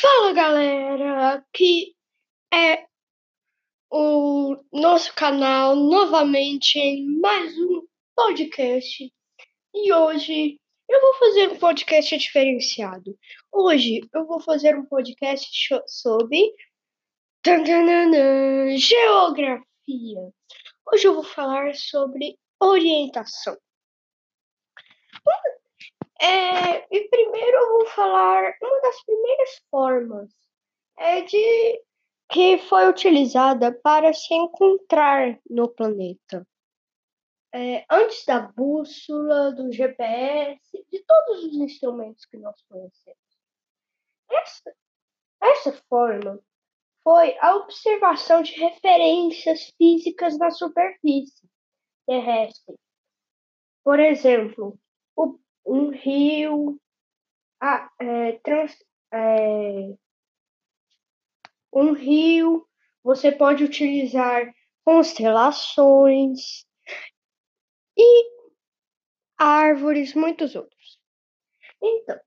Fala galera, aqui é o nosso canal novamente em mais um podcast e hoje eu vou fazer um podcast diferenciado. Hoje eu vou fazer um podcast sobre geografia. Hoje eu vou falar sobre orientação. É, e primeiro eu vou falar uma das primeiras formas é de que foi utilizada para se encontrar no planeta. É, antes da bússola, do GPS, de todos os instrumentos que nós conhecemos. Essa, essa forma foi a observação de referências físicas na superfície terrestre. Por exemplo, o um rio, ah, é, trans, é, um rio, você pode utilizar constelações e árvores, muitos outros. Então,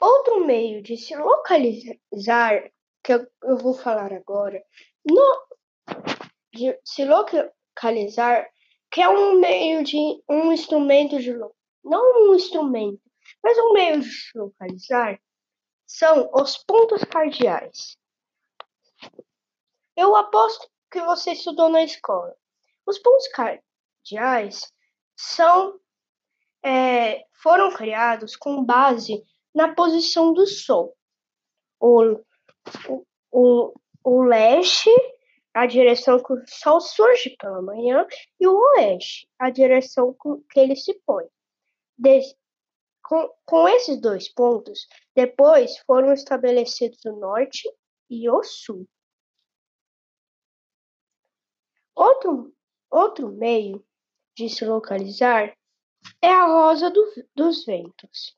outro meio de se localizar, que eu, eu vou falar agora, no, de se localizar que é um meio de um instrumento de não um instrumento, mas um meio de localizar são os pontos cardeais. Eu aposto que você estudou na escola. Os pontos cardeais são é, foram criados com base na posição do Sol. O, o, o, o leste a direção que o sol surge pela manhã, e o oeste, a direção que ele se põe. com, com esses dois pontos, depois foram estabelecidos o norte e o sul. Outro, outro meio de se localizar é a rosa do, dos ventos.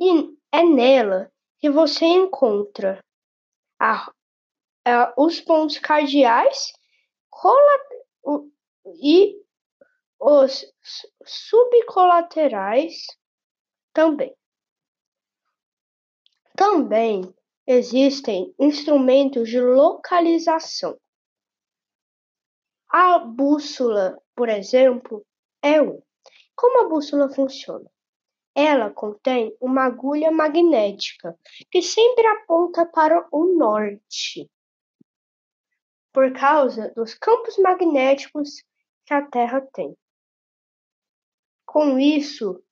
E é nela que você encontra a, é, os pontos cardeais e os subcolaterais também. Também existem instrumentos de localização. A bússola, por exemplo, é um. Como a bússola funciona? Ela contém uma agulha magnética que sempre aponta para o norte por causa dos campos magnéticos que a Terra tem. Com isso,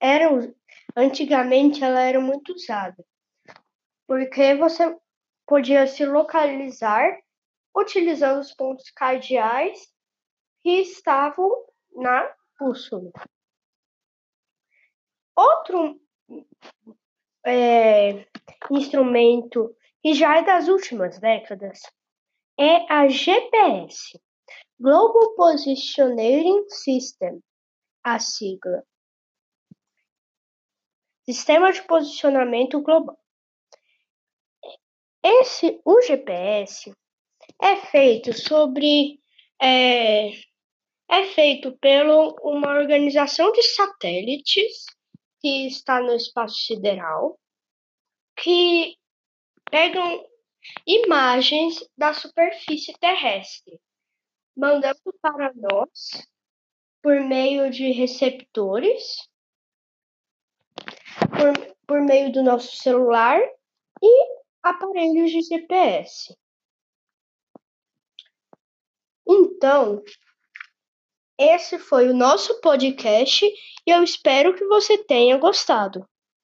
era, antigamente ela era muito usada, porque você podia se localizar utilizando os pontos cardeais que estavam na bússola. Outro é, instrumento e já é das últimas décadas, é a GPS Global Positioning System, a sigla. Sistema de Posicionamento Global. Esse, o GPS é feito sobre é, é feito por uma organização de satélites que está no espaço sideral, que pegam imagens da superfície terrestre, mandando para nós por meio de receptores, por, por meio do nosso celular e aparelhos de GPS. Então, esse foi o nosso podcast e eu espero que você tenha gostado.